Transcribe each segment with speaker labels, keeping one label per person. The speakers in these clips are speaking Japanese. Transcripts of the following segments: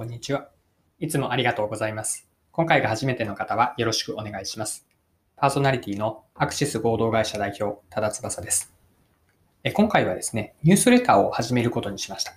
Speaker 1: こんにちは。いつもありがとうございます。今回が初めての方はよろしくお願いします。パーソナリティのアクシス合同会社代表、多田翼です。今回はですね、ニュースレターを始めることにしました。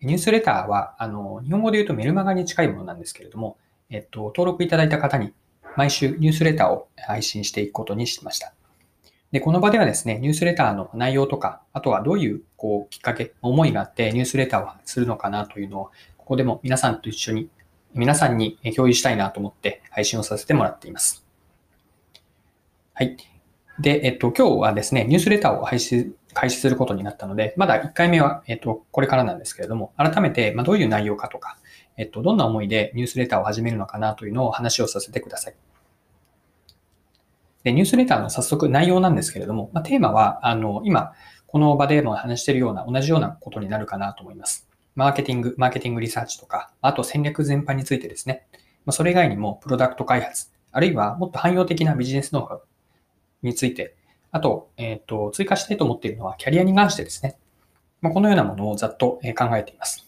Speaker 1: ニュースレターは、あの、日本語で言うとメルマガに近いものなんですけれども、えっと、登録いただいた方に毎週ニュースレターを配信していくことにしました。で、この場ではですね、ニュースレターの内容とか、あとはどういう、こう、きっかけ、思いがあってニュースレターをするのかなというのをここでも皆さんと一緒に、皆さんに共有したいなと思って配信をさせてもらっています。はい。で、えっと、今日はですね、ニュースレターを配信、開始することになったので、まだ1回目は、えっと、これからなんですけれども、改めて、まどういう内容かとか、えっと、どんな思いでニュースレターを始めるのかなというのを話をさせてください。で、ニュースレターの早速内容なんですけれども、まあ、テーマは、あの、今、この場でも話しているような、同じようなことになるかなと思います。マーケティング、マーケティングリサーチとか、あと戦略全般についてですね。まそれ以外にも、プロダクト開発、あるいはもっと汎用的なビジネスノウハウについて、あと、えっ、ー、と、追加したいと思っているのは、キャリアに関してですね。まこのようなものをざっと考えています。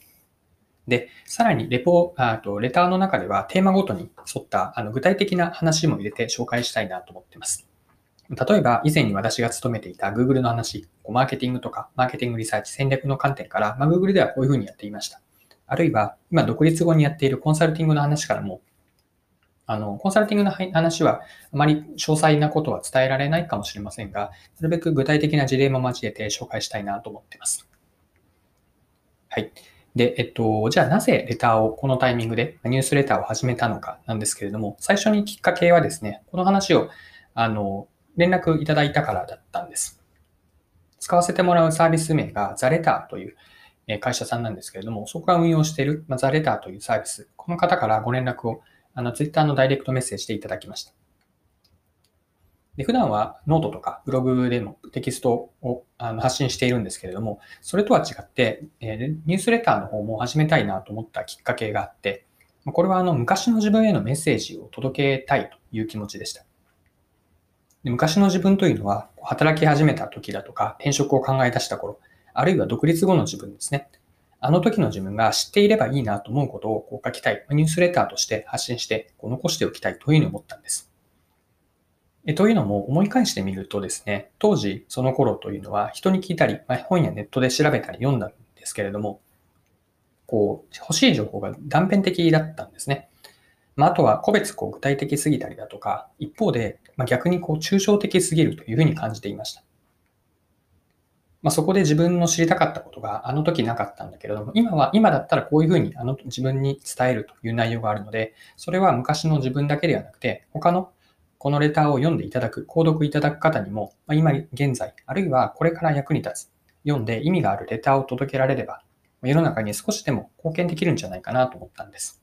Speaker 1: で、さらにレポ、あとレターの中ではテーマごとに沿ったあの具体的な話も入れて紹介したいなと思っています。例えば、以前に私が勤めていた Google の話、マーケティングとか、マーケティングリサーチ、戦略の観点から、まあ、Google ではこういうふうにやっていました。あるいは、今独立後にやっているコンサルティングの話からも、あの、コンサルティングの話は、あまり詳細なことは伝えられないかもしれませんが、なるべく具体的な事例も交えて紹介したいなと思っています。はい。で、えっと、じゃあなぜレターをこのタイミングでニュースレターを始めたのかなんですけれども、最初にきっかけはですね、この話を、あの、連絡いただいたからだったんです。使わせてもらうサービス名が theLetter という会社さんなんですけれども、そこが運用しているザレターというサービス、この方からご連絡をあの Twitter のダイレクトメッセージでいただきました。で普段はノートとかブログでもテキストをあの発信しているんですけれども、それとは違って、えニュースレターの方も始めたいなと思ったきっかけがあって、これはあの昔の自分へのメッセージを届けたいという気持ちでした。で昔の自分というのは、働き始めた時だとか、転職を考え出した頃、あるいは独立後の自分ですね。あの時の自分が知っていればいいなと思うことをこう書きたい。ニュースレターとして発信してこう残しておきたいというふうに思ったんです。えというのも思い返してみるとですね、当時その頃というのは人に聞いたり、まあ、本やネットで調べたり読んだんですけれども、こう欲しい情報が断片的だったんですね。まあ、あとは個別こう具体的すぎたりだとか、一方で、まあ、逆にこう抽象的すぎるというふうに感じていました。まあ、そこで自分の知りたかったことがあの時なかったんだけれども、今は、今だったらこういうふうにあの自分に伝えるという内容があるので、それは昔の自分だけではなくて、他のこのレターを読んでいただく、購読いただく方にも、まあ、今現在、あるいはこれから役に立つ、読んで意味があるレターを届けられれば、世の中に少しでも貢献できるんじゃないかなと思ったんです。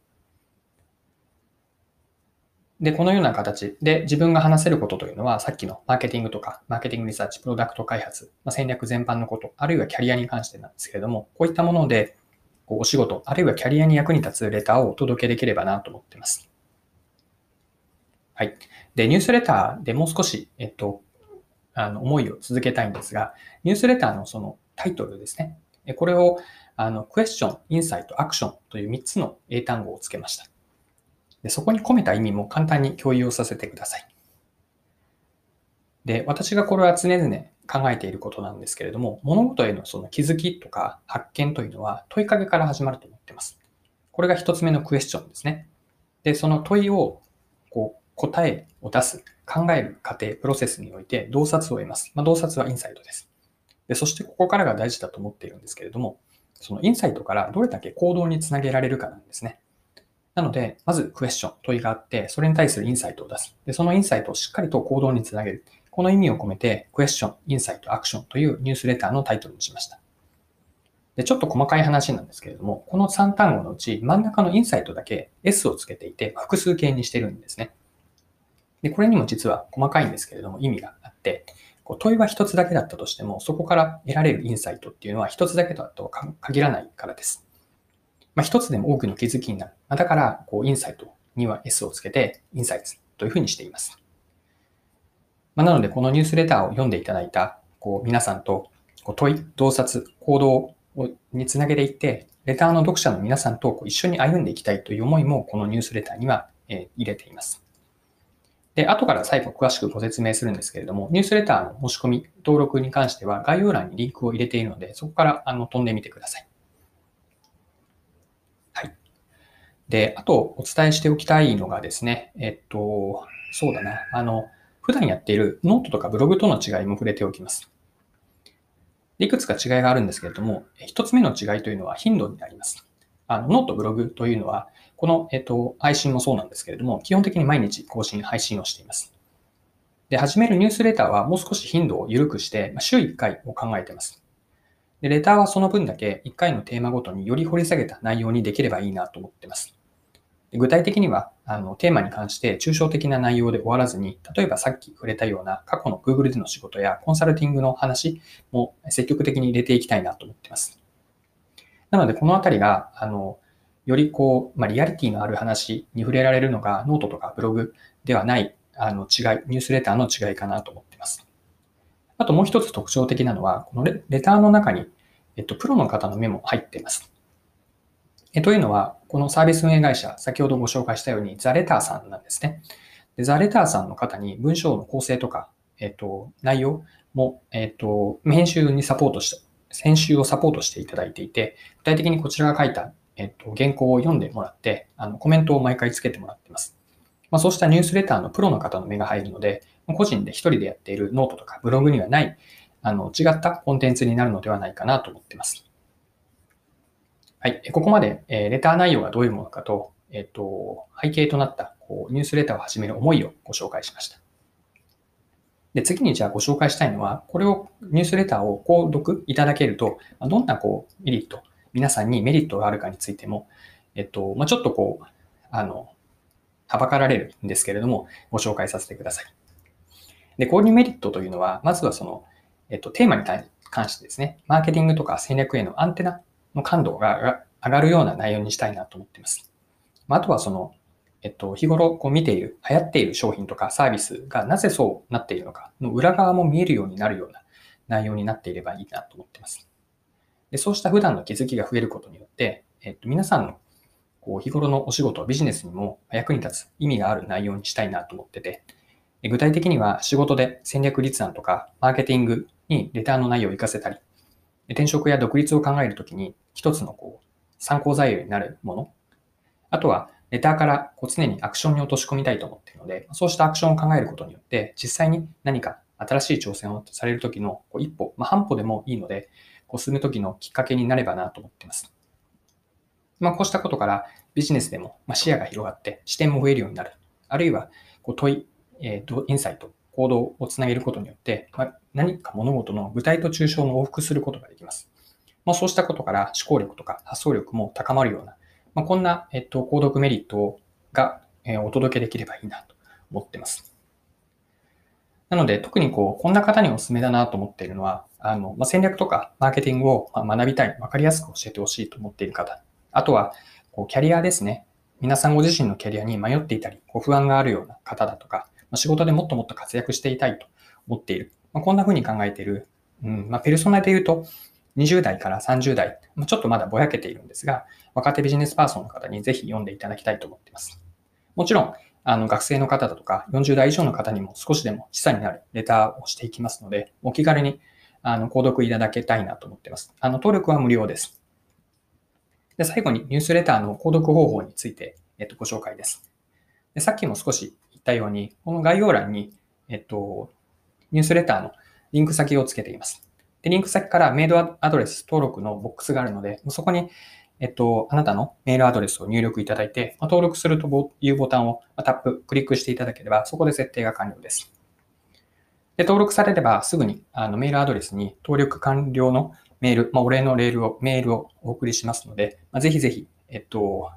Speaker 1: で、このような形で自分が話せることというのは、さっきのマーケティングとか、マーケティングリサーチ、プロダクト開発、まあ、戦略全般のこと、あるいはキャリアに関してなんですけれども、こういったもので、お仕事、あるいはキャリアに役に立つレターをお届けできればなと思っています。はい。で、ニュースレターでもう少し、えっと、あの、思いを続けたいんですが、ニュースレターのそのタイトルですね。これを、あの、クエスチョン、インサイト、アクションという3つの英単語をつけました。でそこに込めた意味も簡単に共有をさせてください。で、私がこれは常々考えていることなんですけれども、物事へのその気づきとか発見というのは問いかけから始まると思っています。これが一つ目のクエスチョンですね。で、その問いをこう答えを出す、考える過程、プロセスにおいて洞察を得ます。まあ、洞察はインサイトです。で、そしてここからが大事だと思っているんですけれども、そのインサイトからどれだけ行動につなげられるかなんですね。なので、まずクエスチョン、問いがあって、それに対するインサイトを出す。で、そのインサイトをしっかりと行動につなげる。この意味を込めて、クエスチョン、インサイト、アクションというニュースレターのタイトルにしました。で、ちょっと細かい話なんですけれども、この3単語のうち真ん中のインサイトだけ S をつけていて、複数形にしてるんですね。で、これにも実は細かいんですけれども、意味があって、こう問いは一つだけだったとしても、そこから得られるインサイトっていうのは一つだけだとは限らないからです。まあ、一つでも多くの気づきになる。まあ、だから、こう、インサイトには S をつけて、インサイツというふうにしています。まあ、なので、このニュースレターを読んでいただいた、こう、皆さんと、こう問い、洞察、行動につなげていって、レターの読者の皆さんとこう一緒に歩んでいきたいという思いも、このニュースレターにはえ入れています。で、後から最後詳しくご説明するんですけれども、ニュースレターの申し込み、登録に関しては概要欄にリンクを入れているので、そこからあの飛んでみてくださ。い。で、あとお伝えしておきたいのがですね、えっと、そうだな、あの、普段やっているノートとかブログとの違いも触れておきます。いくつか違いがあるんですけれども、一つ目の違いというのは頻度になります。あの note、ブログというのは、この、えっと、配信もそうなんですけれども、基本的に毎日更新、配信をしています。で、始めるニュースレターはもう少し頻度を緩くして、週1回を考えています。で、レターはその分だけ1回のテーマごとにより掘り下げた内容にできればいいなと思っています。具体的には、あの、テーマに関して抽象的な内容で終わらずに、例えばさっき触れたような過去の Google での仕事やコンサルティングの話も積極的に入れていきたいなと思っています。なので、このあたりが、あの、よりこう、まあ、リアリティのある話に触れられるのがノートとかブログではない、あの、違い、ニュースレターの違いかなと思っています。あともう一つ特徴的なのは、このレレターの中に、えっと、プロの方のメモ入っています。えというのは、このサービス運営会社、先ほどご紹介したように、 theLetter さんなんですね。で theLetter さんの方に文章の構成とか、えっと、内容も、えっと、編集にサポートした、編集をサポートしていただいていて、具体的にこちらが書いた、えっと、原稿を読んでもらって、あの、コメントを毎回つけてもらっています。まあ、そうしたニュースレターのプロの方の目が入るので、個人で一人でやっているノートとかブログにはない、あの、違ったコンテンツになるのではないかなと思っています。はい。ここまで、えレター内容がどういうものかと、えっと、背景となったこうニュースレターを始める思いをご紹介しました。で、次にじゃあご紹介したいのは、これを、ニュースレターを購読いただけると、どんなこうメリット、皆さんにメリットがあるかについても、えっと、まあ、ちょっとこう、あの、はばかられるんですけれども、ご紹介させてください。で、購入メリットというのは、まずはその、えっと、テーマに関してですね、マーケティングとか戦略へのアンテナの感度が上がるような内容にしたいなと思っています。あとはその、えっと、日頃こう見ている、流行っている商品とかサービスがなぜそうなっているのかの裏側も見えるようになるような内容になっていればいいなと思っています。でそうした普段の気づきが増えることによって、えっと、皆さんのこう日頃のお仕事、ビジネスにも役に立つ意味がある内容にしたいなと思ってて、具体的には仕事で戦略立案とかマーケティングにレターの内容を活かせたり、転職や独立を考えるときに一つのこう参考材料になるもの。あとは、レターからこう常にアクションに落とし込みたいと思っているので、そうしたアクションを考えることによって、実際に何か新しい挑戦をされるときのこう一歩、まあ、半歩でもいいので、こう進むときのきっかけになればなと思っています。まあ、こうしたことからビジネスでも視野が広がって視点も増えるようになる。あるいはこう問い、えー、インサイト、行動をつなげることによって、まあ、何か物事の具体と抽象の往復することができます。まあ、そうしたことから思考力とか発想力も高まるような、まあ、こんな、えっと、購読メリットが、えお届けできればいいなと思ってます。なので、特にこう、こんな方におすすめだなと思っているのは、あの、まあ、戦略とかマーケティングを学びたい、わかりやすく教えてほしいと思っている方。あとは、こう、キャリアですね。皆さんご自身のキャリアに迷っていたり、こう不安があるような方だとか、まあ、仕事でもっともっと活躍していたいと思っている。まあ、こんな風に考えている、うんまあ、ペルソナで言うと、20代から30代、ちょっとまだぼやけているんですが、若手ビジネスパーソンの方にぜひ読んでいただきたいと思っています。もちろん、あの学生の方だとか40代以上の方にも少しでも示唆になるレターをしていきますので、お気軽にあの購読いただけたいなと思っています。あの登録は無料です。で最後にニュースレターの購読方法について、えっと、ご紹介です。でさっきも少し言ったように、この概要欄に、えっと、ニュースレターのリンク先をつけています。で、リンク先からメールアドレス登録のボックスがあるので、そこに、えっと、あなたのメールアドレスを入力いただいて、登録するというボタンをタップ、クリックしていただければ、そこで設定が完了です。で、登録されればすぐにあのメールアドレスに登録完了のメール、まあ、お礼のレールを、メールをお送りしますので、まあ、ぜひぜひ、えっと、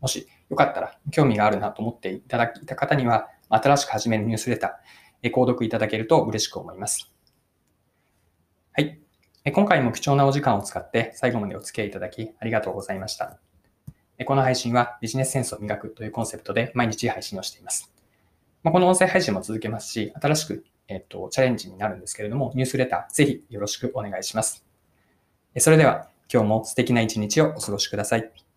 Speaker 1: もしよかったら、興味があるなと思っていただいた方には、新しく始めるニュースレター、購読いただけると嬉しく思います。はい。今回も貴重なお時間を使って最後までお付き合いいただきありがとうございました。この配信はビジネスセンスを磨くというコンセプトで毎日配信をしています。この音声配信も続けますし、新しく、えっと、チャレンジになるんですけれども、ニュースレターぜひよろしくお願いします。それでは今日も素敵な一日をお過ごしください。